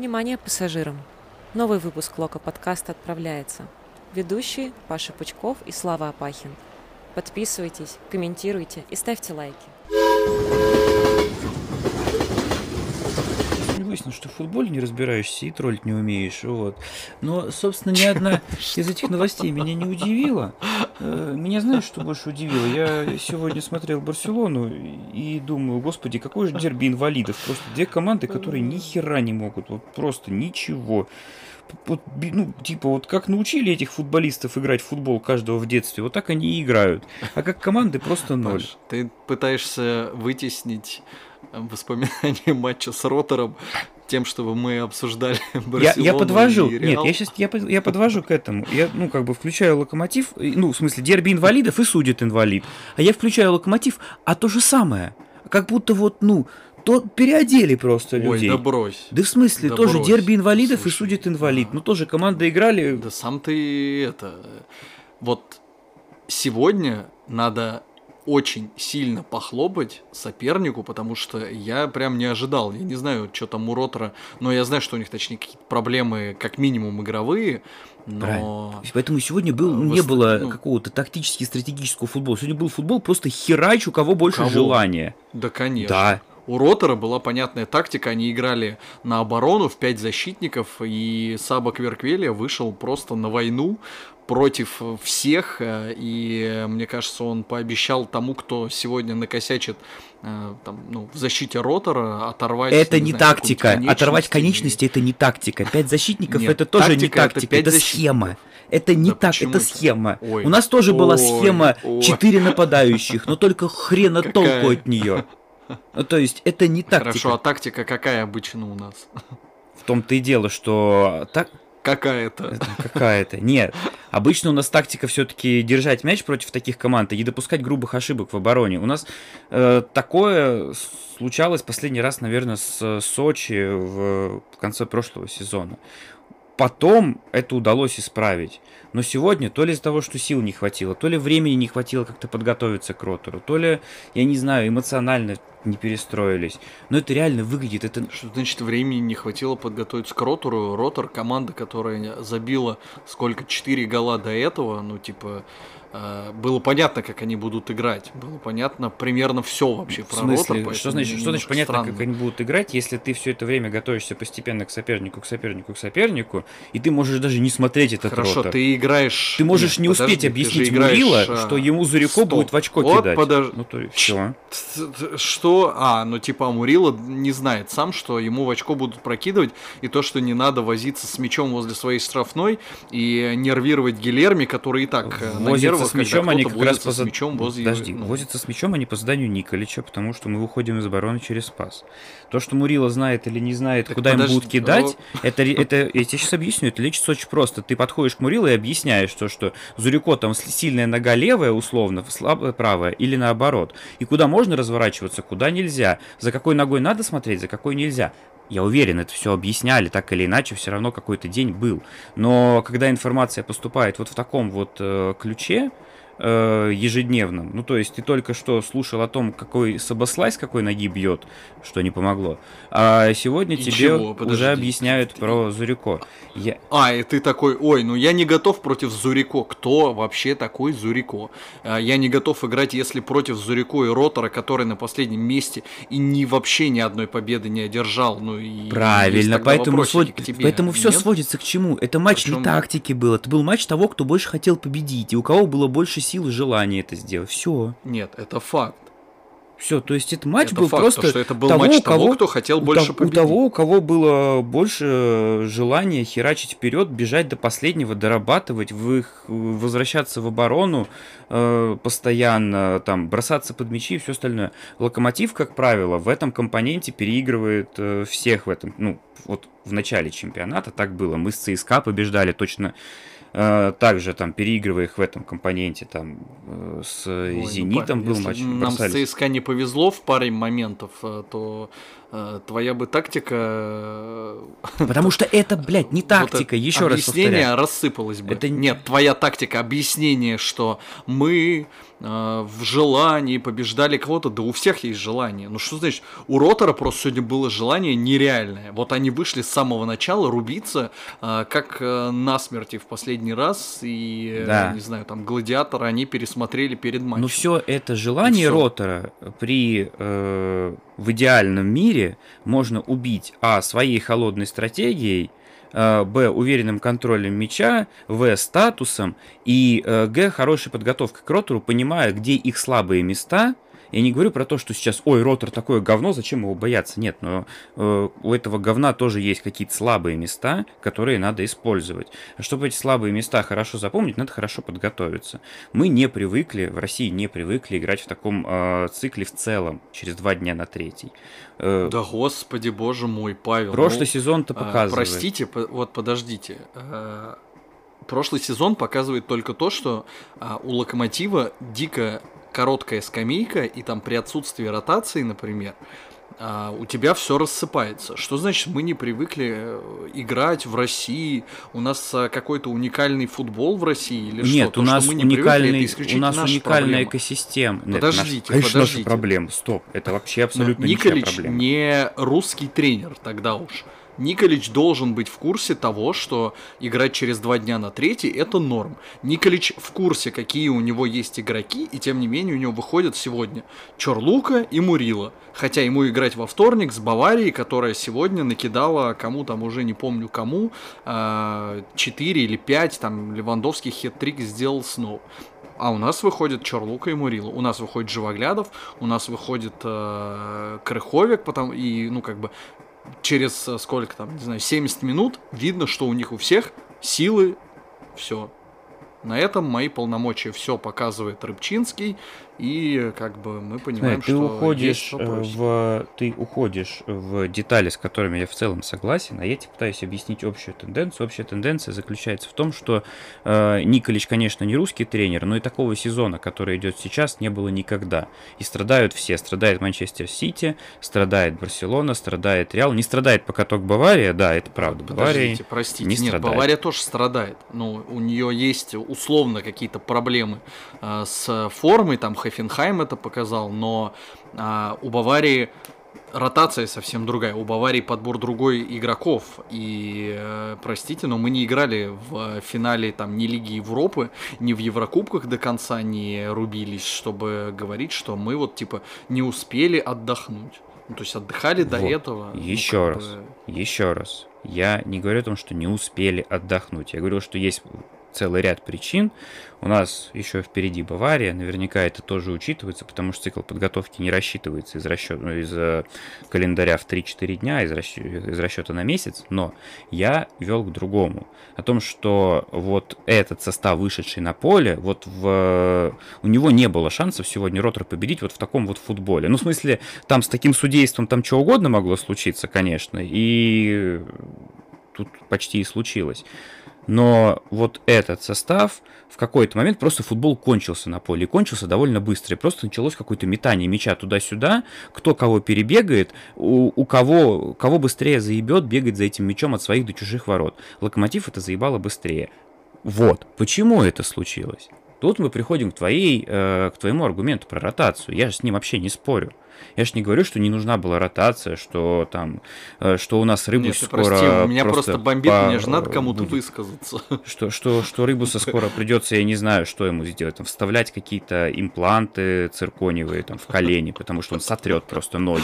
Внимание пассажирам! Новый выпуск Лока подкаста отправляется. Ведущие Паша Пучков и Слава Апахин. Подписывайтесь, комментируйте и ставьте лайки. Выяснил, что в футболе не разбираешься и троллить не умеешь. Вот. Но, собственно, ни одна из этих новостей меня не удивила. Э, меня знаешь, что больше удивило? Я сегодня смотрел Барселону и думаю, господи, какой же дерби инвалидов. Просто две команды, которые ни хера не могут. Вот просто ничего вот, ну, типа, вот как научили этих футболистов играть в футбол каждого в детстве, вот так они и играют. А как команды просто ноль. Паш, ты пытаешься вытеснить воспоминания матча с Ротором тем, чтобы мы обсуждали Барселону я, я подвожу, и Реал. нет, я сейчас я, я подвожу к этому. Я, ну, как бы включаю локомотив, ну, в смысле, дерби инвалидов и судит инвалид. А я включаю локомотив, а то же самое. Как будто вот, ну, то переодели просто людей. Ой, да брось. Да в смысле, да тоже брось. дерби инвалидов Слушай, и судит инвалид. Да. Ну тоже команда играли. Да сам ты это. Вот сегодня надо очень сильно похлопать сопернику, потому что я прям не ожидал. Я не знаю, что там у Ротора, но я знаю, что у них, точнее, какие-то проблемы, как минимум, игровые. Но... Правильно. Поэтому сегодня был, Вы... не было ну... какого-то тактически стратегического футбола. Сегодня был футбол просто херач, у кого больше кого? желания. Да, конечно. Да. У Ротора была понятная тактика, они играли на оборону в пять защитников, и Саба Кверквелия вышел просто на войну, против всех, э, и мне кажется, он пообещал тому, кто сегодня накосячит э, там, ну, в защите ротора, оторвать... Это не, не знаю, тактика, оторвать конечности это не тактика, пять защитников Нет, это тоже не тактика, это, это схема. Это не да так, это схема. Ой, У нас тоже ой, была схема четыре нападающих, но только хрена Какая? толку от нее. Ну, то есть, это не тактика. Хорошо, а тактика какая обычно у нас? В том-то и дело, что так, Какая-то. Какая-то. Нет. Обычно у нас тактика все-таки держать мяч против таких команд и не допускать грубых ошибок в обороне. У нас э, такое случалось последний раз, наверное, с Сочи в, в конце прошлого сезона. Потом это удалось исправить. Но сегодня то ли из-за того, что сил не хватило, то ли времени не хватило как-то подготовиться к ротору, то ли, я не знаю, эмоционально не перестроились. Но это реально выглядит. Это... Что значит времени не хватило подготовиться к ротору? Ротор команда, которая забила сколько, 4 гола до этого, ну типа было понятно, как они будут играть. Было понятно примерно все вообще про В смысле? Ротор, что значит, что значит понятно, странно. как они будут играть, если ты все это время готовишься постепенно к сопернику, к сопернику, к сопернику, и ты можешь даже не смотреть этот Хорошо, ротор. ты играешь... Ты можешь Нет, не подожди, успеть объяснить. Мурила, а, что ему Зурико Стоп. будет в очко вот кидать. Подож... Ну, то есть, все. Что? А, ну типа Мурила не знает сам, что ему в очко будут прокидывать, и то, что не надо возиться с мячом возле своей штрафной и нервировать Гилерми, который и так э, Возится с мячом они как раз по... с мячом возле... Подожди, ну... возятся с мячом они по заданию Николича, потому что мы выходим из обороны через спас. То, что Мурила знает или не знает, так куда подожди, им будут кидать, но... это, это, я тебе сейчас объясню, это лечится очень просто. Ты подходишь к Мурилу и объясняешь, то, что Зурико там сильная нога левая, условно, слабая правая, или наоборот. И куда можно разворачиваться, куда нельзя. За какой ногой надо смотреть, за какой нельзя. Я уверен, это все объясняли, так или иначе, все равно какой-то день был. Но когда информация поступает вот в таком вот э, ключе, э, ежедневном. Ну, то есть ты только что слушал о том, какой Сабаслайс какой ноги бьет, что не помогло. А сегодня и тебе чего? уже объясняют ты... про Зурико. Я... А, и ты такой, ой, ну я не готов против Зурико. Кто вообще такой Зурико? А, я не готов играть, если против Зурико и Ротора, который на последнем месте и ни вообще ни одной победы не одержал. Ну и Правильно, поэтому, свод... поэтому все сводится к чему? Это матч Причем... не тактики был, это был матч того, кто больше хотел победить, и у кого было больше сил и желания это сделать. Все. Нет, это факт. Все, то есть этот матч это был факт, просто то, что это был того, матч того, кого, кто хотел больше у, победить. У того, у кого было больше желания херачить вперед, бежать до последнего, дорабатывать, в их, возвращаться в оборону э, постоянно, там, бросаться под мячи и все остальное. Локомотив, как правило, в этом компоненте переигрывает э, всех в этом. Ну, вот в начале чемпионата так было. Мы с ЦСКА побеждали точно э, также там переигрывая их в этом компоненте, там э, с Ой, ну, Зенитом ну, был матч. Нам с ЦСКА не повезло в паре моментов, э, то э, твоя бы тактика... Э, Потому что это, блядь, не тактика, вот еще раз Объяснение рассыпалось бы. Это... Нет, твоя тактика, объяснение, что мы э, в желании побеждали кого-то, да у всех есть желание. Ну что значит, у Ротора просто сегодня было желание нереальное. Вот они вышли с самого начала рубиться, э, как э, насмерти в последний раз, и, да. э, не знаю, там, Гладиатора они пересмотрели перед матчем. Ну все это желание. Ротора при э, в идеальном мире можно убить, а, своей холодной стратегией, Э, б. уверенным контролем мяча, В. статусом и э, Г. хорошей подготовкой к ротору, понимая, где их слабые места – я не говорю про то, что сейчас, ой, ротор такое говно, зачем его бояться? Нет, но э, у этого говна тоже есть какие-то слабые места, которые надо использовать. А чтобы эти слабые места хорошо запомнить, надо хорошо подготовиться. Мы не привыкли, в России не привыкли играть в таком э, цикле в целом, через два дня на третий. Э, да господи, боже мой, Павел. Прошлый ну, сезон-то а, показывает. Простите, вот подождите. Э, прошлый сезон показывает только то, что а, у Локомотива дико короткая скамейка, и там при отсутствии ротации, например, а, у тебя все рассыпается. Что значит, мы не привыкли э, играть в России? У нас а, какой-то уникальный футбол в России или Нет, что? у нас То, уникальный, привыкли, у нас уникальная экосистема. Подождите, Нет, конечно, подождите. наша проблема. Стоп, это вообще абсолютно Но Николич не русский тренер тогда уж. Николич должен быть в курсе того, что играть через два дня на третий – это норм. Николич в курсе, какие у него есть игроки, и тем не менее у него выходят сегодня Чорлука и Мурила. Хотя ему играть во вторник с Баварией, которая сегодня накидала кому там уже не помню кому, 4 а, или 5, там Левандовский хет-трик сделал снова. А у нас выходит Чорлука и Мурила. У нас выходит Живоглядов, у нас выходит э, Крыховик, потом и, ну, как бы, через э, сколько там, не знаю, 70 минут видно, что у них у всех силы, все. На этом мои полномочия все показывает Рыбчинский, и как бы мы понимаем, ты что уходишь в ты уходишь в детали, с которыми я в целом согласен, а я тебе пытаюсь объяснить общую тенденцию. Общая тенденция заключается в том, что э, Николич, конечно, не русский тренер, но и такого сезона, который идет сейчас, не было никогда. И страдают все. Страдает Манчестер Сити, страдает Барселона, страдает Реал. Не страдает пока только Бавария, да, это правда. Подождите, простите, не нет, страдает. Бавария тоже страдает. Ну, у нее есть условно какие-то проблемы э, с формой, там Хофенхайм это показал, но а, у Баварии ротация совсем другая. У Баварии подбор другой игроков. И, э, простите, но мы не играли в финале там ни Лиги Европы, ни в Еврокубках до конца не рубились, чтобы говорить, что мы вот типа не успели отдохнуть. Ну, то есть отдыхали вот. до этого. Еще ну, раз, бы... еще раз. Я не говорю о том, что не успели отдохнуть. Я говорю, что есть целый ряд причин. У нас еще впереди Бавария, наверняка это тоже учитывается, потому что цикл подготовки не рассчитывается из, расчета, ну, из э, календаря в 3-4 дня, из, расчета, из расчета на месяц, но я вел к другому. О том, что вот этот состав, вышедший на поле, вот в, у него не было шансов сегодня Ротор победить вот в таком вот футболе. Ну, в смысле, там с таким судейством там что угодно могло случиться, конечно, и тут почти и случилось. Но вот этот состав в какой-то момент просто футбол кончился на поле. И кончился довольно быстро. И просто началось какое-то метание мяча туда-сюда. Кто кого перебегает, у, у кого, кого быстрее заебет бегать за этим мячом от своих до чужих ворот. Локомотив это заебало быстрее. Вот. Почему это случилось? Тут мы приходим к, твоей, э, к твоему аргументу про ротацию. Я же с ним вообще не спорю. Я ж не говорю, что не нужна была ротация, что там, э, что у нас Рыбус Нет, скоро прости, меня просто, просто бомбит, по... мне же надо кому-то будет. высказаться. Что, что, что Рыбуса скоро придется, я не знаю, что ему сделать, там, вставлять какие-то импланты циркониевые там в колени, потому что он сотрет просто ноги.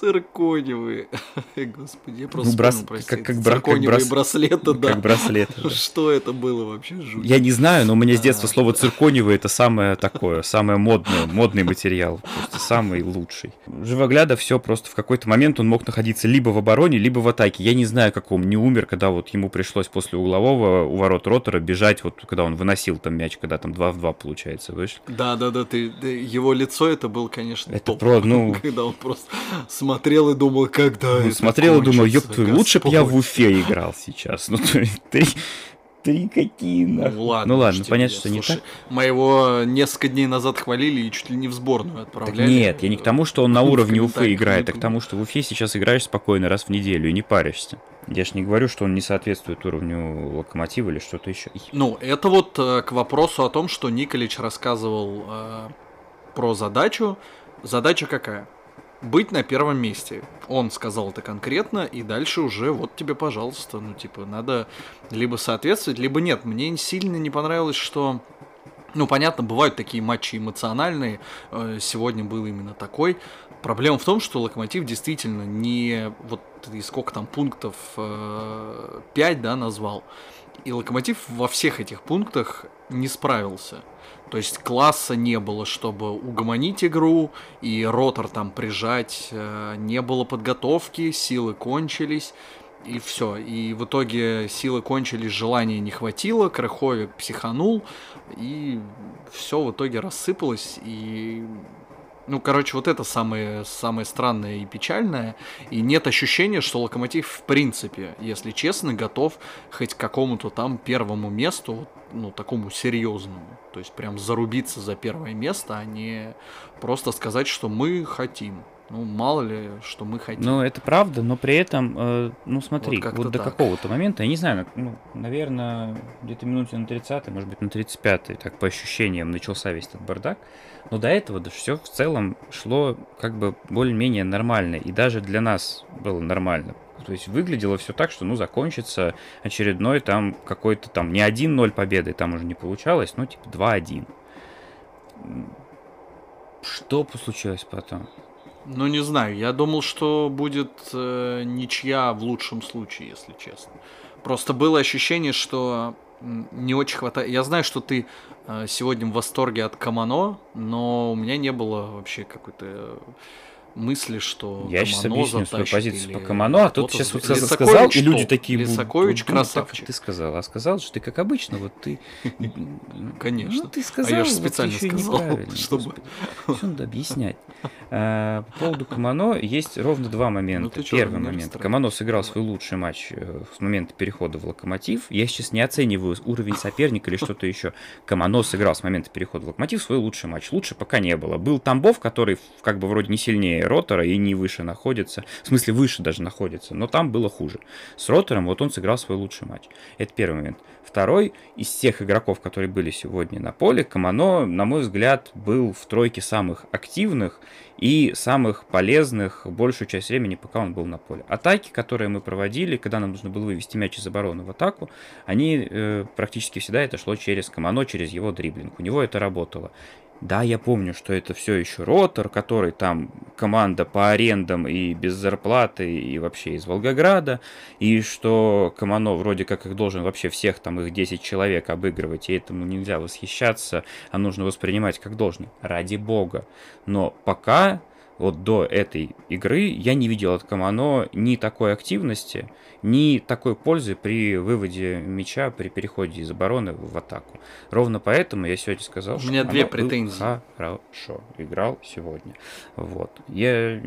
Цирконевые. Господи, я просто ну, брас... вспомнил, как, как, Цирконевые как брас... браслеты, да. Как браслеты. Да. Что это было вообще? Жуть. Я не знаю, но у меня с детства а, слово цирконевый это самое такое, самое модное, модный материал, просто самый лучший. Живогляда все просто в какой-то момент он мог находиться либо в обороне, либо в атаке. Я не знаю, как он не умер, когда вот ему пришлось после углового у ворот ротора бежать, вот когда он выносил там мяч, когда там 2 в 2 получается, вышли. Да, да, да, ты, его лицо это был, конечно, это топ. Про, ну... когда он просто смотрел и думал, когда ну, Смотрел и думал, ёб твою, лучше бы я в Уфе играл сейчас. Ну, ты, Три какие нахуй? Ну ладно, ну, ладно понятно, что слушай, не так. Моего несколько дней назад хвалили и чуть ли не в сборную отправляли. Так нет, я не к тому, что он на уровне Уфы играет, а к тому, что в Уфе сейчас играешь спокойно раз в неделю и не паришься. Я ж не говорю, что он не соответствует уровню локомотива или что-то еще. Ну, это вот э, к вопросу о том, что Николич рассказывал э, про задачу. Задача какая? Быть на первом месте. Он сказал это конкретно, и дальше уже вот тебе, пожалуйста, ну, типа, надо либо соответствовать, либо нет. Мне сильно не понравилось, что ну, понятно, бывают такие матчи эмоциональные. Э, сегодня был именно такой. Проблема в том, что Локомотив действительно не... Вот и сколько там пунктов? 5, э, да, назвал. И Локомотив во всех этих пунктах не справился. То есть класса не было, чтобы угомонить игру и ротор там прижать. Э, не было подготовки, силы кончились. И все. И в итоге силы кончились, желания не хватило, Крыховик психанул, и все в итоге рассыпалось. И ну, короче, вот это самое, самое странное и печальное. И нет ощущения, что Локомотив в принципе, если честно, готов хоть к какому-то там первому месту, ну, такому серьезному. То есть прям зарубиться за первое место, а не просто сказать, что мы хотим. Ну, мало ли, что мы хотим. Ну, это правда, но при этом, э, ну, смотри, вот, вот до какого-то момента, я не знаю, ну, наверное, где-то минуте на 30 может быть, на 35-й, так по ощущениям, начался весь этот бардак. Но до этого да, все в целом шло как бы более-менее нормально. И даже для нас было нормально. То есть выглядело все так, что, ну, закончится очередной там какой-то там не 1-0 победы, там уже не получалось, ну, типа 2-1. Что случилось потом? Ну, не знаю. Я думал, что будет э, ничья в лучшем случае, если честно. Просто было ощущение, что не очень хватает. Я знаю, что ты э, сегодня в восторге от Камано, но у меня не было вообще какой-то мысли, что Я сейчас объясню свою позицию по Камано, а тут сейчас вот сказал, и люди такие будут. Лисакович красавчик. Ты сказал, а сказал, что ты как обычно, вот ты... Конечно. Ну, ты сказал, а я же специально сказал, чтобы... Что надо объяснять? А, по поводу Камано есть ровно два момента. Ну, Первый момент. Камано сыграл свой лучший матч э, с момента перехода в Локомотив. Я сейчас не оцениваю уровень соперника или что-то еще. Камано сыграл с момента перехода в Локомотив свой лучший матч. Лучше пока не было. Был Тамбов, который как бы вроде не сильнее Ротора и не выше находится. В смысле, выше даже находится. Но там было хуже. С Ротором вот он сыграл свой лучший матч. Это первый момент. Второй, из всех игроков, которые были сегодня на поле, Камано, на мой взгляд, был в тройке самых активных и самых полезных большую часть времени, пока он был на поле. Атаки, которые мы проводили, когда нам нужно было вывести мяч из обороны в атаку, они э, практически всегда это шло через Камано, через его дриблинг. У него это работало. Да, я помню, что это все еще ротор, который там команда по арендам и без зарплаты, и вообще из Волгограда, и что Камано вроде как их должен вообще всех там их 10 человек обыгрывать, и этому нельзя восхищаться, а нужно воспринимать как должное. Ради бога. Но пока вот до этой игры я не видел от Камано ни такой активности, ни такой пользы при выводе мяча, при переходе из обороны в атаку. Ровно поэтому я сегодня сказал, что У меня две претензии. хорошо играл сегодня. Вот. Я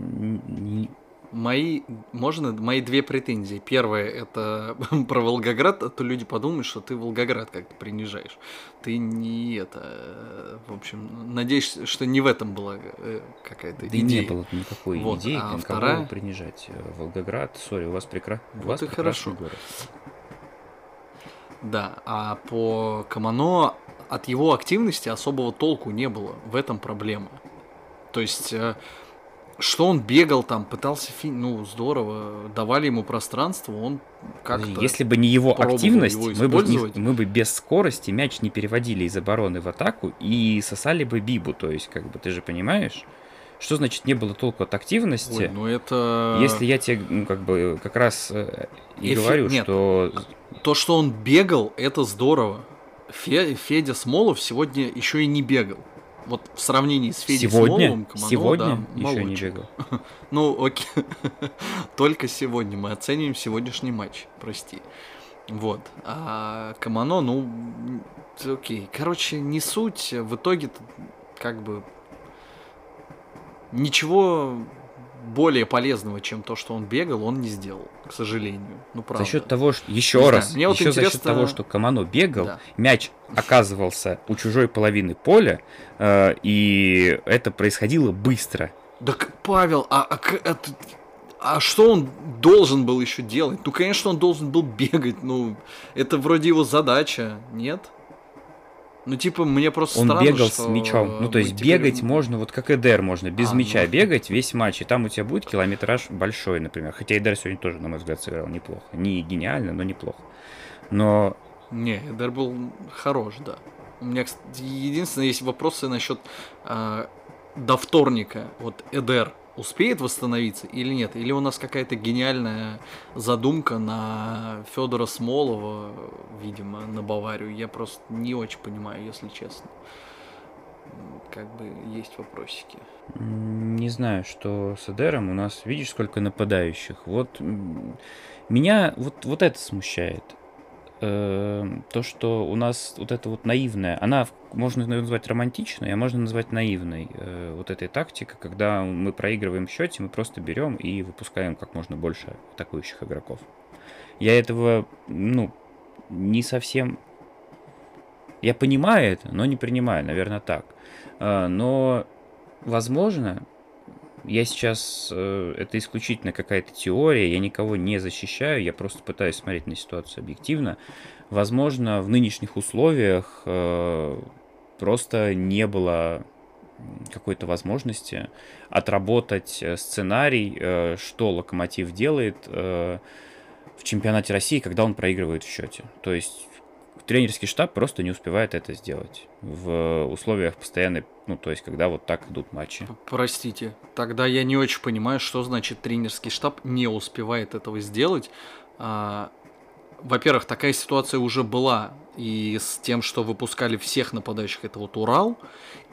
Мои, можно, мои две претензии. Первое, это про Волгоград, а то люди подумают, что ты Волгоград как-то принижаешь. Ты не это, в общем, надеюсь, что не в этом была э, какая-то да идея. не было никакой вот, идеи, а вторая... принижать. Э, Волгоград, сори, у вас, прекра... вот у вас прекрасный хорошо. город. Да, а по Камано от его активности особого толку не было. В этом проблема. То есть что он бегал там, пытался фи... ну здорово, давали ему пространство, он как-то. Если бы не его активность, его мы, бы не, мы бы без скорости мяч не переводили из обороны в атаку и сосали бы бибу, то есть как бы ты же понимаешь. Что значит не было толку от активности? Ой, ну это... Если я тебе, ну, как бы, как раз э, и Эфи... говорю, Нет, что... То, что он бегал, это здорово. Федя Смолов сегодня еще и не бегал вот в сравнении с Федей сегодня? Смоловым, Камано, сегодня да, еще молодчик. не бегал. ну, окей. Только сегодня мы оцениваем сегодняшний матч, прости. Вот. А Камано, ну, окей. Короче, не суть. В итоге как бы ничего более полезного, чем то, что он бегал, он не сделал, к сожалению. Ну, правда. За счет того, что еще не раз, знаю, мне вот еще интересно... за счет того, что Камано бегал, да. мяч оказывался у чужой половины поля, э, и это происходило быстро. Так, Павел, а, а, а, а что он должен был еще делать? Ну, конечно, он должен был бегать. Ну, это вроде его задача, нет? Ну, типа, мне просто Он странно, бегал что... с мячом. Ну, то есть теперь... бегать можно, вот как Эдер можно, без а, мяча ну... бегать весь матч, и там у тебя будет километраж большой, например. Хотя Эдер сегодня тоже, на мой взгляд, сыграл неплохо. Не гениально, но неплохо. Но... Не, Эдер был хорош, да. У меня, кстати, единственное, есть вопросы насчет э, до вторника. Вот Эдер успеет восстановиться или нет? Или у нас какая-то гениальная задумка на Федора Смолова, видимо, на Баварию? Я просто не очень понимаю, если честно. Как бы есть вопросики. Не знаю, что с Эдером у нас, видишь, сколько нападающих. Вот меня вот, вот это смущает. Эм, то, что у нас вот это вот наивная, она можно назвать романтичной, а можно назвать наивной. Э, вот этой тактика, когда мы проигрываем в счете, мы просто берем и выпускаем как можно больше атакующих игроков. Я этого, ну, не совсем... Я понимаю это, но не принимаю, наверное, так. Э, но, возможно, я сейчас, э, это исключительно какая-то теория, я никого не защищаю, я просто пытаюсь смотреть на ситуацию объективно. Возможно, в нынешних условиях э, просто не было какой-то возможности отработать э, сценарий, что Локомотив делает в чемпионате России, когда он проигрывает в счете. То есть тренерский штаб просто не успевает это сделать в условиях постоянной, ну, то есть, когда вот так идут матчи. Простите, тогда я не очень понимаю, что значит тренерский штаб не успевает этого сделать. А, во-первых, такая ситуация уже была и с тем, что выпускали всех нападающих, это вот Урал,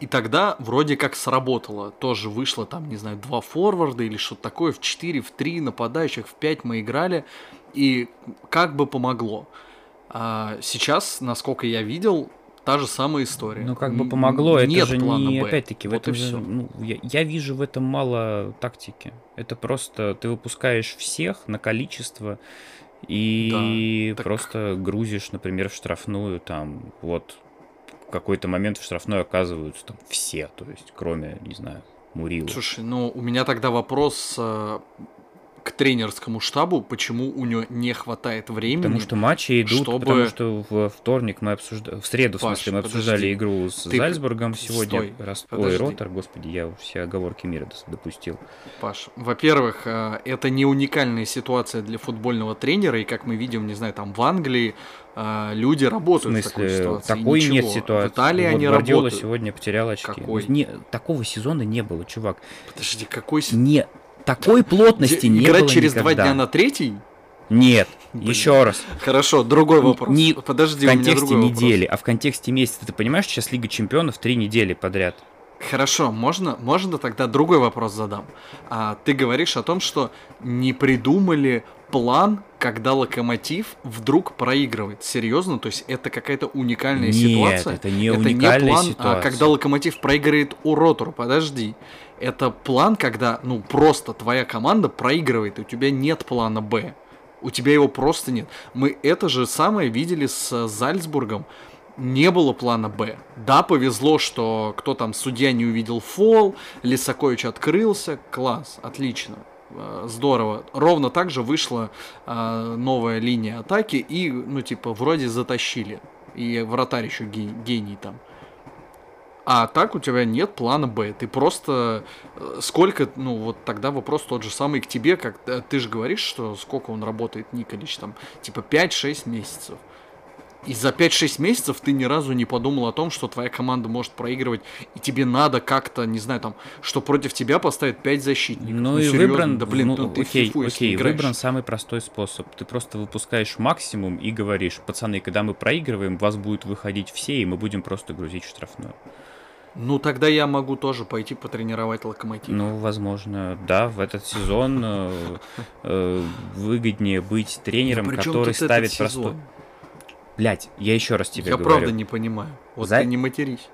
и тогда вроде как сработало. Тоже вышло там, не знаю, два форварда или что-то такое, в 4, в 3 нападающих, в 5 мы играли, и как бы помогло. А сейчас, насколько я видел, та же самая история. Ну, как бы помогло, Нет это же не, Б. опять-таки, в вот этом же, ну, я, я вижу в этом мало тактики. Это просто ты выпускаешь всех на количество и да, просто так... грузишь, например, в штрафную, там, вот, в какой-то момент в штрафной оказываются там все, то есть, кроме, не знаю, Мурила. Слушай, ну, у меня тогда вопрос, а, к тренерскому штабу, почему у него не хватает времени. Потому что матчи идут, чтобы... потому что в вторник мы обсуждали, в среду, Паш, в смысле, мы обсуждали подожди. игру с Ты... Зальцбургом сегодня. Стой, Раз... Ой, Ротор, господи, я все оговорки мира допустил. Паш, во-первых, э, это не уникальная ситуация для футбольного тренера, и как мы видим, не знаю, там в Англии э, люди работают в, смысле, в такой ситуации. Такой нет ситуации. В Италии вот они Гвардиола работают. сегодня потерял очки. Какой? Не, такого сезона не было, чувак. Подожди, какой сезон? Не, такой плотности не Играть было через никогда. два дня на третий? Нет, Блин. еще раз. Хорошо, другой вопрос. Не Подожди, в контексте недели, вопрос. а в контексте месяца. Ты понимаешь, сейчас Лига Чемпионов три недели подряд. Хорошо, можно, можно тогда другой вопрос задам. А, ты говоришь о том, что не придумали план, когда локомотив вдруг проигрывает. Серьезно? То есть это какая-то уникальная Нет, ситуация? Это не это уникальная не план, ситуация. А когда локомотив проигрывает у Ротору. Подожди. Это план, когда, ну, просто твоя команда проигрывает, и у тебя нет плана Б. У тебя его просто нет. Мы это же самое видели с Зальцбургом. Не было плана Б. Да, повезло, что кто там, судья не увидел фол, Лисакович открылся. Класс, отлично э, здорово. Ровно так же вышла э, новая линия атаки и, ну, типа, вроде затащили. И вратарь еще гений там. А так у тебя нет плана Б. Ты просто э, сколько, ну вот тогда вопрос тот же самый к тебе, как э, ты же говоришь, что сколько он работает, Николич, там, типа 5-6 месяцев. И за 5-6 месяцев ты ни разу не подумал о том, что твоя команда может проигрывать, и тебе надо как-то, не знаю, там, что против тебя поставят 5 защитников. Ну, ну и серьезно, выбран, да блин, ну, ну ты окей, фифу, окей, выбран самый простой способ. Ты просто выпускаешь максимум и говоришь, пацаны, когда мы проигрываем, вас будет выходить все, и мы будем просто грузить штрафную. Ну, тогда я могу тоже пойти потренировать локомотив. Ну, возможно, да, в этот сезон э, э, выгоднее быть тренером, ну, который ставит простой. Блять, я еще раз тебе я говорю. Я правда не понимаю. Вот За... ты не матерись.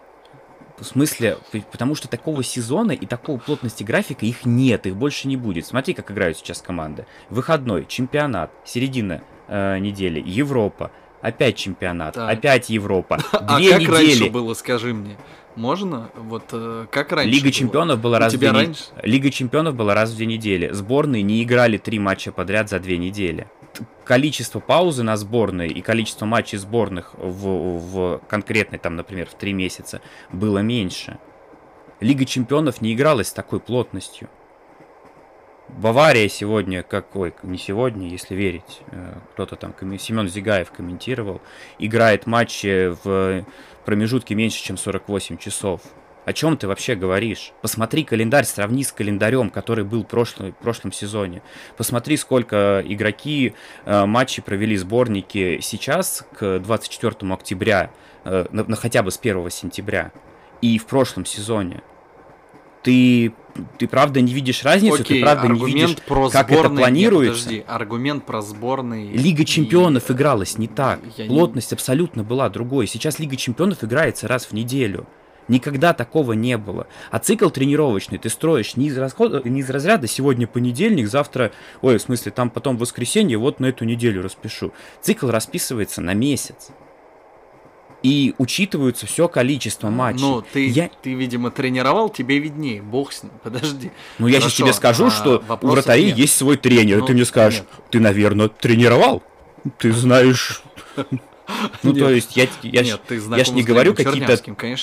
В смысле, потому что такого сезона и такого плотности графика их нет, их больше не будет. Смотри, как играют сейчас команды. Выходной, чемпионат, середина э, недели, Европа, опять чемпионат, так. опять Европа. А Две а как недели. раньше было, скажи мне? Можно? Вот э, как раньше? Лига было? чемпионов была раз в две раньше? Лига чемпионов была раз в две недели. Сборные не играли три матча подряд за две недели. Количество паузы на сборной и количество матчей сборных в, в конкретной, там, например, в три месяца было меньше. Лига чемпионов не игралась с такой плотностью. Бавария сегодня, как, ой, не сегодня, если верить, э, кто-то там, Семен Зигаев комментировал, играет матчи в промежутке меньше, чем 48 часов. О чем ты вообще говоришь? Посмотри календарь, сравни с календарем, который был в прошлом, в прошлом сезоне. Посмотри, сколько игроки э, матчей провели сборники сейчас, к 24 октября, э, на, на хотя бы с 1 сентября, и в прошлом сезоне ты, ты правда не видишь разницу, Окей, ты правда не видишь, про как сборные, это планируется. Нет, подожди, аргумент про сборные. Лига чемпионов и... игралась не так. Я Плотность не... абсолютно была другой. Сейчас Лига чемпионов играется раз в неделю. Никогда такого не было. А цикл тренировочный ты строишь не из, расход... не из разряда сегодня понедельник, завтра, ой, в смысле, там потом воскресенье, вот на эту неделю распишу. Цикл расписывается на месяц и учитываются все количество матчей. Ну, ты, я... ты, видимо, тренировал, тебе виднее, бог с ним, подожди. Ну, я сейчас тебе скажу, а, что у вратарей нет. есть свой тренер, ну, и ты мне скажешь, нет. ты, наверное, тренировал? Ты знаешь... Ну, то есть, я, я, Нет, ж, я ж не говорю какие-то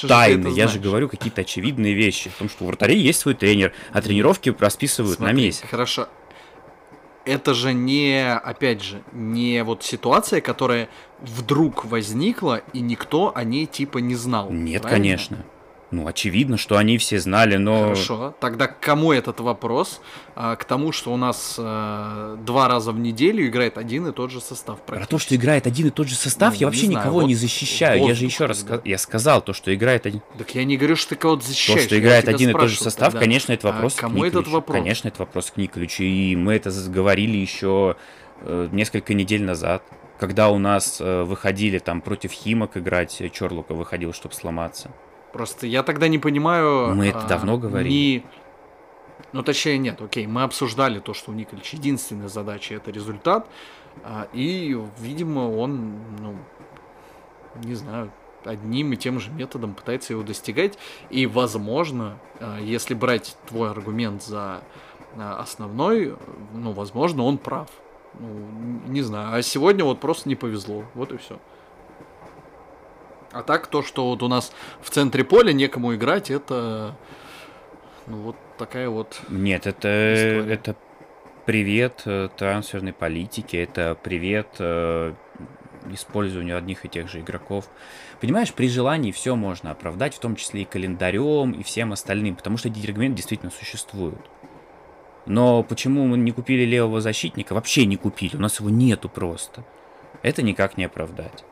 тайны, я же говорю какие-то очевидные вещи. В том, что у вратарей есть свой тренер, а тренировки расписывают Смотри, на месяц. Хорошо, это же не, опять же, не вот ситуация, которая вдруг возникла, и никто о ней типа не знал. Нет, правильно? конечно. Ну, очевидно, что они все знали, но... Хорошо, тогда к кому этот вопрос? А, к тому, что у нас а, два раза в неделю играет один и тот же состав. Про то, что играет один и тот же состав, ну, я вообще не никого вот, не защищаю. Вот, я же еще раз да. я сказал то, что играет один... Так я не говорю, что ты кого-то защищаешь. То, что играет один и тот же состав, тогда. конечно, это вопрос а кому этот вопрос? Конечно, это вопрос к Николичу. И мы это говорили еще э, несколько недель назад когда у нас э, выходили там против Химок играть, Чорлука выходил, чтобы сломаться. Просто я тогда не понимаю... Мы это а, давно говорили. Не... Ну, точнее, нет, окей, мы обсуждали то, что у Николича единственная задача это результат, а, и, видимо, он, ну, не знаю, одним и тем же методом пытается его достигать, и, возможно, а, если брать твой аргумент за а, основной, ну, возможно, он прав. Ну, не знаю. А сегодня вот просто не повезло. Вот и все. А так, то, что вот у нас в центре поля некому играть, это ну вот такая вот. Нет, это это привет э, трансферной политике, это привет э, использованию одних и тех же игроков. Понимаешь, при желании все можно оправдать, в том числе и календарем, и всем остальным, потому что эти аргументы действительно существуют. Но почему мы не купили левого защитника? Вообще не купили, у нас его нету просто. Это никак не оправдать.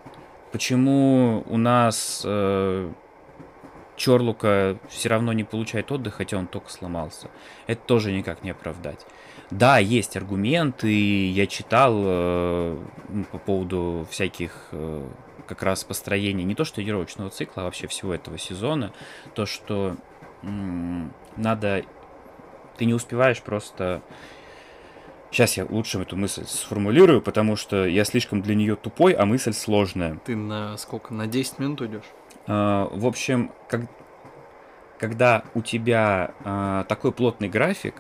Почему у нас э, Чорлука все равно не получает отдых, хотя он только сломался? Это тоже никак не оправдать. Да, есть аргументы, я читал э, ну, по поводу всяких э, как раз построений не то что тренировочного цикла, а вообще всего этого сезона, то, что м- надо... Ты не успеваешь просто Сейчас я лучше эту мысль сформулирую, потому что я слишком для нее тупой, а мысль сложная. Ты на сколько? На 10 минут уйдешь? А, в общем, как, когда у тебя а, такой плотный график,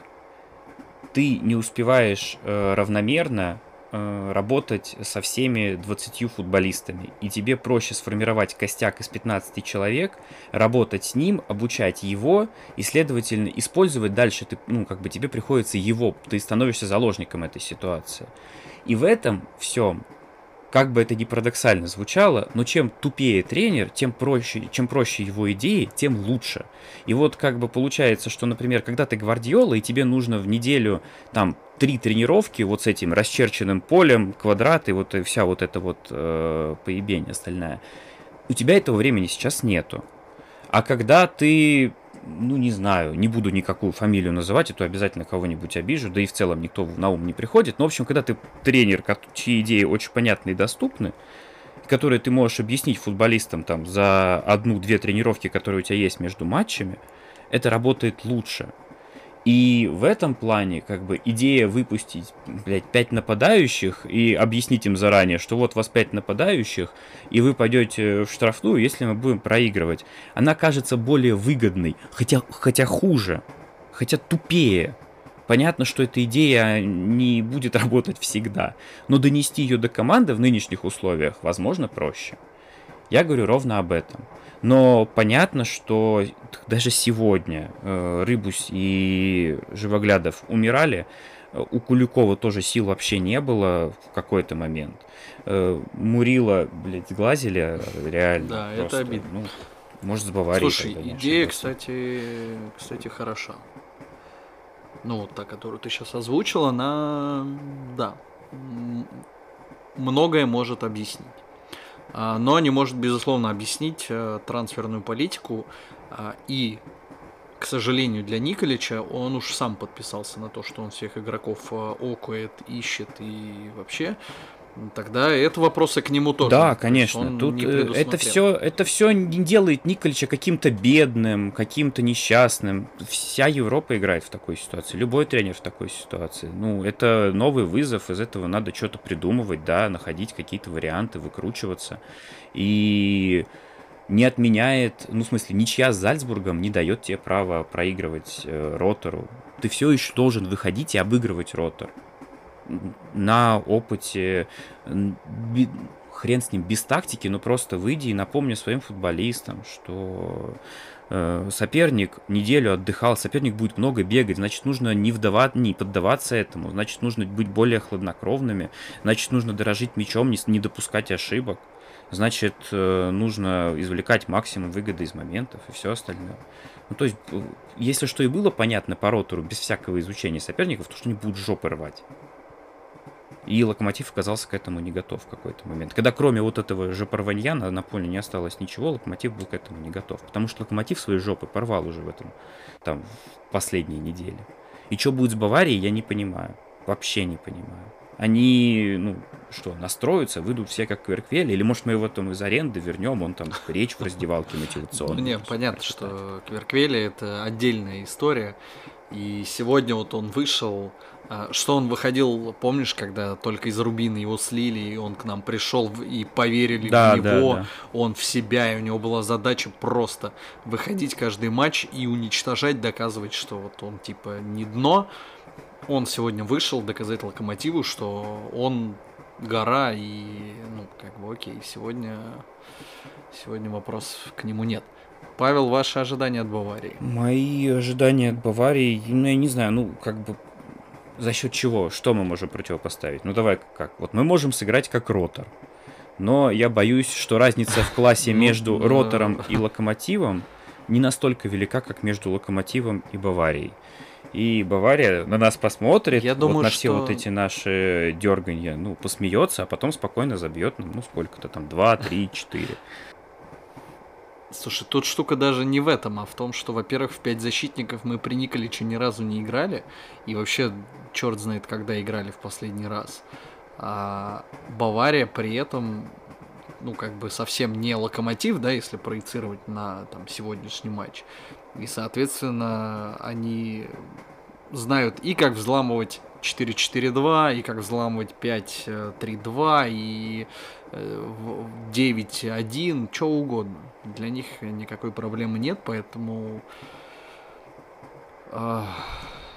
ты не успеваешь а, равномерно работать со всеми 20 футболистами. И тебе проще сформировать костяк из 15 человек, работать с ним, обучать его, и, следовательно, использовать дальше, ты, ну, как бы тебе приходится его, ты становишься заложником этой ситуации. И в этом всем как бы это ни парадоксально звучало, но чем тупее тренер, тем проще, чем проще его идеи, тем лучше. И вот как бы получается, что, например, когда ты гвардиола, и тебе нужно в неделю там три тренировки вот с этим расчерченным полем, квадраты, вот и вся вот эта вот э, поебень остальная, у тебя этого времени сейчас нету. А когда ты ну, не знаю, не буду никакую фамилию называть, а то обязательно кого-нибудь обижу, да и в целом никто на ум не приходит. Но, в общем, когда ты тренер, чьи идеи очень понятны и доступны, которые ты можешь объяснить футболистам там за одну-две тренировки, которые у тебя есть между матчами, это работает лучше. И в этом плане, как бы, идея выпустить, блядь, пять нападающих и объяснить им заранее, что вот вас пять нападающих, и вы пойдете в штрафную, если мы будем проигрывать, она кажется более выгодной, хотя, хотя хуже, хотя тупее. Понятно, что эта идея не будет работать всегда, но донести ее до команды в нынешних условиях, возможно, проще. Я говорю ровно об этом. Но понятно, что даже сегодня э, Рыбусь и Живоглядов умирали. У Куликова тоже сил вообще не было в какой-то момент. Э, Мурила, блядь, глазили реально. Да, просто, это обидно. Ну, может, с Баварией. Слушай, идея, кстати, кстати, хороша. Ну, вот та, которую ты сейчас озвучила, она, да, многое может объяснить. А, но не может, безусловно, объяснить э, трансферную политику. А, и, к сожалению, для Николича он уж сам подписался на то, что он всех игроков э, окует, ищет и вообще Тогда это вопросы к нему тоже. Да, конечно. Тут э, это все, это все не делает Николича каким-то бедным, каким-то несчастным. Вся Европа играет в такой ситуации. Любой тренер в такой ситуации. Ну, это новый вызов, из этого надо что-то придумывать, да, находить какие-то варианты, выкручиваться. И не отменяет, ну, в смысле, ничья с Зальцбургом не дает тебе права проигрывать э, Ротору. Ты все еще должен выходить и обыгрывать Ротор на опыте, хрен с ним, без тактики, но просто выйди и напомни своим футболистам, что э, соперник неделю отдыхал, соперник будет много бегать, значит, нужно не, вдавать, не поддаваться этому, значит, нужно быть более хладнокровными, значит, нужно дорожить мячом, не, не допускать ошибок, значит, э, нужно извлекать максимум выгоды из моментов и все остальное. Ну, то есть, э, если что и было понятно по ротору, без всякого изучения соперников, то что они будут жопы рвать. И Локомотив оказался к этому не готов в какой-то момент. Когда кроме вот этого же порванья на, поле не осталось ничего, Локомотив был к этому не готов. Потому что Локомотив свои жопы порвал уже в этом, там, в последние недели. И что будет с Баварией, я не понимаю. Вообще не понимаю. Они, ну, что, настроятся, выйдут все как Кверквель, или может мы его там из аренды вернем, он там речь в раздевалке мотивационную. Ну, нет, понятно, что Кверквели это отдельная история. И сегодня вот он вышел, что он выходил, помнишь, когда только из Рубина его слили, и он к нам пришел и поверили да, в него, да, да. он в себя, и у него была задача просто выходить каждый матч и уничтожать, доказывать, что вот он типа не дно. Он сегодня вышел доказать Локомотиву, что он гора, и ну как бы окей, сегодня, сегодня вопрос к нему нет. Павел, ваши ожидания от Баварии? Мои ожидания от Баварии, ну, я не знаю, ну, как бы за счет чего? Что мы можем противопоставить? Ну давай как. Вот мы можем сыграть как ротор. Но я боюсь, что разница в классе ну, между ротором и локомотивом не настолько велика, как между локомотивом и Баварией. И Бавария на нас посмотрит, я думаю, вот на все что... вот эти наши дерганья, ну, посмеется, а потом спокойно забьет, ну, сколько-то там, 2, 3, 4. Слушай, тут штука даже не в этом, а в том, что, во-первых, в пять защитников мы при Николиче ни разу не играли, и вообще черт знает, когда играли в последний раз. А Бавария при этом, ну, как бы совсем не локомотив, да, если проецировать на там сегодняшний матч. И, соответственно, они знают и как взламывать 4-4-2, и как взламывать 5-3-2, и 9-1, что угодно. Для них никакой проблемы нет, поэтому...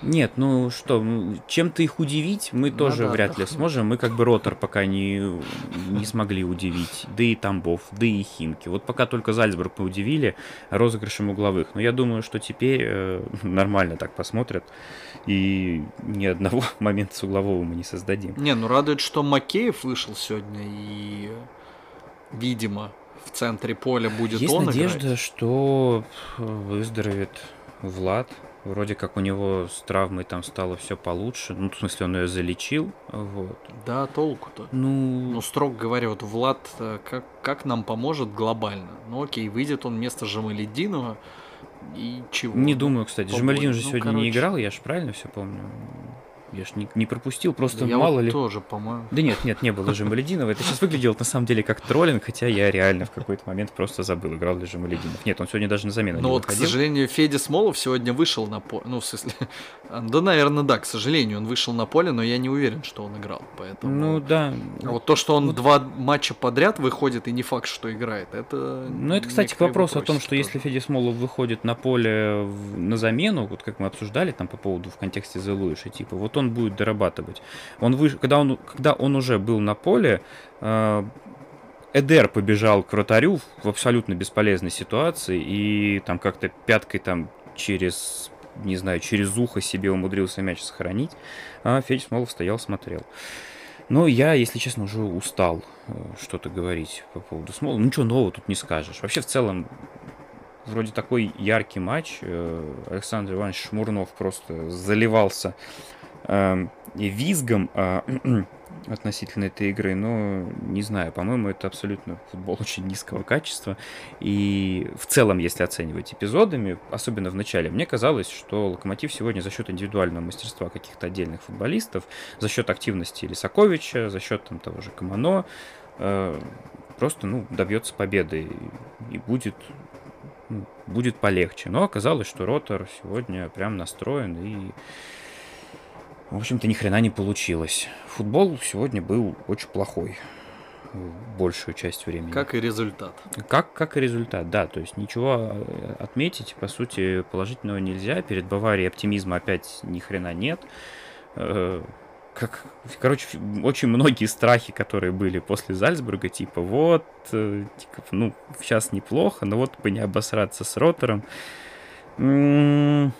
Нет, ну что, чем-то их удивить мы ну, тоже да, вряд ли сможем. Мы как бы ротор пока не, не смогли удивить. Да и Тамбов, да и Химки. Вот пока только Зальцбург мы удивили розыгрышем угловых. Но я думаю, что теперь э, нормально так посмотрят. И ни одного момента с углового мы не создадим. Не, ну радует, что Макеев вышел сегодня и, видимо, в центре поля будет Есть он надежда, играть. что выздоровеет Влад. Вроде как у него с травмой там стало все получше. Ну, в смысле, он ее залечил. Вот. Да, толку-то. Ну... Ну, строго говоря, вот Влад э, как, как нам поможет глобально? Ну, окей, выйдет он вместо Жамалединова и чего? Не думаю, кстати. Жамаледин же ну, сегодня короче... не играл, я же правильно все помню. Я ж не, не пропустил, просто я мало вот ли... тоже, по-моему. Да нет, нет, не было Жамалединова. Это сейчас выглядело на самом деле как троллинг, хотя я реально в какой-то момент просто забыл, играл ли Жамалединов. Нет, он сегодня даже на замену Ну вот, выходил. к сожалению, Федя Смолов сегодня вышел на поле. Ну, в смысле... Да, наверное, да, к сожалению, он вышел на поле, но я не уверен, что он играл. Поэтому... Ну да. А вот то, что он вот... два матча подряд выходит и не факт, что играет, это... Ну это, кстати, к вопросу о том, что тоже. если Федя Смолов выходит на поле на замену, вот как мы обсуждали там по поводу в контексте Зелуиша, типа, вот он будет дорабатывать. Он выш... когда, он... когда он уже был на поле, э... Эдер побежал к вратарю в абсолютно бесполезной ситуации и там как-то пяткой там через, не знаю, через ухо себе умудрился мяч сохранить, а Федя Смолов стоял, смотрел. Но я, если честно, уже устал э, что-то говорить по поводу Смолова. Ну, ничего нового тут не скажешь. Вообще, в целом, вроде такой яркий матч. Э, Александр Иванович Шмурнов просто заливался э, визгом э, относительно этой игры, но не знаю, по-моему, это абсолютно футбол очень низкого качества. И в целом, если оценивать эпизодами, особенно в начале, мне казалось, что Локомотив сегодня за счет индивидуального мастерства каких-то отдельных футболистов, за счет активности Лисаковича, за счет там, того же Камано, э, просто ну, добьется победы и будет ну, будет полегче. Но оказалось, что Ротор сегодня прям настроен и в общем-то, ни хрена не получилось. Футбол сегодня был очень плохой большую часть времени. Как и результат. Как, как и результат, да. То есть ничего э, отметить, по сути, положительного нельзя. Перед Баварией оптимизма опять ни хрена нет. Э, как, короче, очень многие страхи, которые были после Зальцбурга, типа, вот, э, типа, ну, сейчас неплохо, но вот бы не обосраться с ротором. М-м-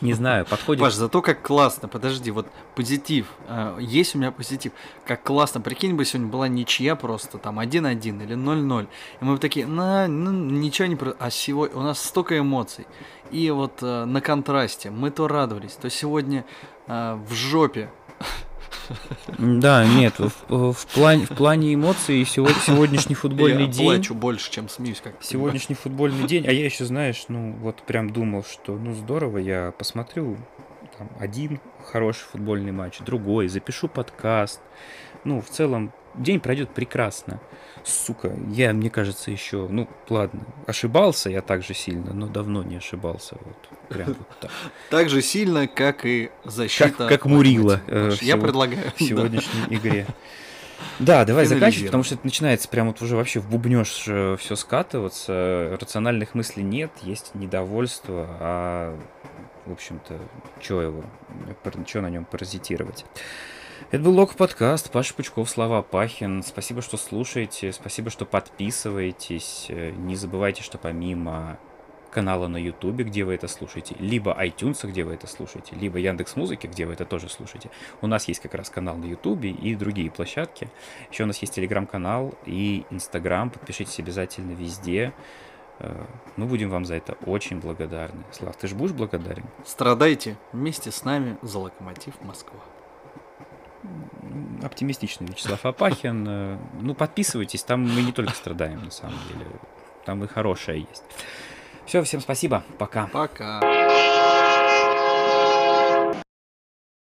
не знаю, подходит... Паш, зато как классно, подожди, вот позитив, а, есть у меня позитив, как классно, прикинь бы, сегодня была ничья просто, там, 1-1 или 0-0, и мы бы такие, на, ну, ничего не... А сегодня у нас столько эмоций, и вот э, на контрасте мы то радовались, то сегодня э, в жопе да, нет, в, в, плане, в плане эмоций сегодня, сегодняшний футбольный я день... Я плачу больше, чем смеюсь, как Сегодняшний футбольный день, а я еще, знаешь, ну вот прям думал, что ну здорово, я посмотрю там, один хороший футбольный матч, другой, запишу подкаст. Ну, в целом, день пройдет прекрасно. Сука, я, мне кажется, еще, ну, ладно, ошибался я так же сильно, но давно не ошибался, вот, прям вот так. Так же сильно, как и защита. Как, как Мурила. Э, я предлагаю. В сегодняшней да. игре. Да, давай заканчивать, потому что это начинается прям вот уже вообще в бубнеж э, все скатываться, рациональных мыслей нет, есть недовольство, а, в общем-то, что его, что на нем паразитировать. Это был Лок подкаст, Паша Пучков, Слава Пахин. Спасибо, что слушаете, спасибо, что подписываетесь. Э, не забывайте, что помимо канала на Ютубе, где вы это слушаете, либо iTunes, где вы это слушаете, либо Яндекс Музыки, где вы это тоже слушаете. У нас есть как раз канал на Ютубе и другие площадки. Еще у нас есть Телеграм-канал и Инстаграм. Подпишитесь обязательно везде. Э, мы будем вам за это очень благодарны. Слав, ты же будешь благодарен? Страдайте вместе с нами за Локомотив Москва оптимистичный Вячеслав Апахин. Э, ну, подписывайтесь, там мы не только страдаем, на самом деле. Там и хорошее есть. Все, всем спасибо. Пока. Пока.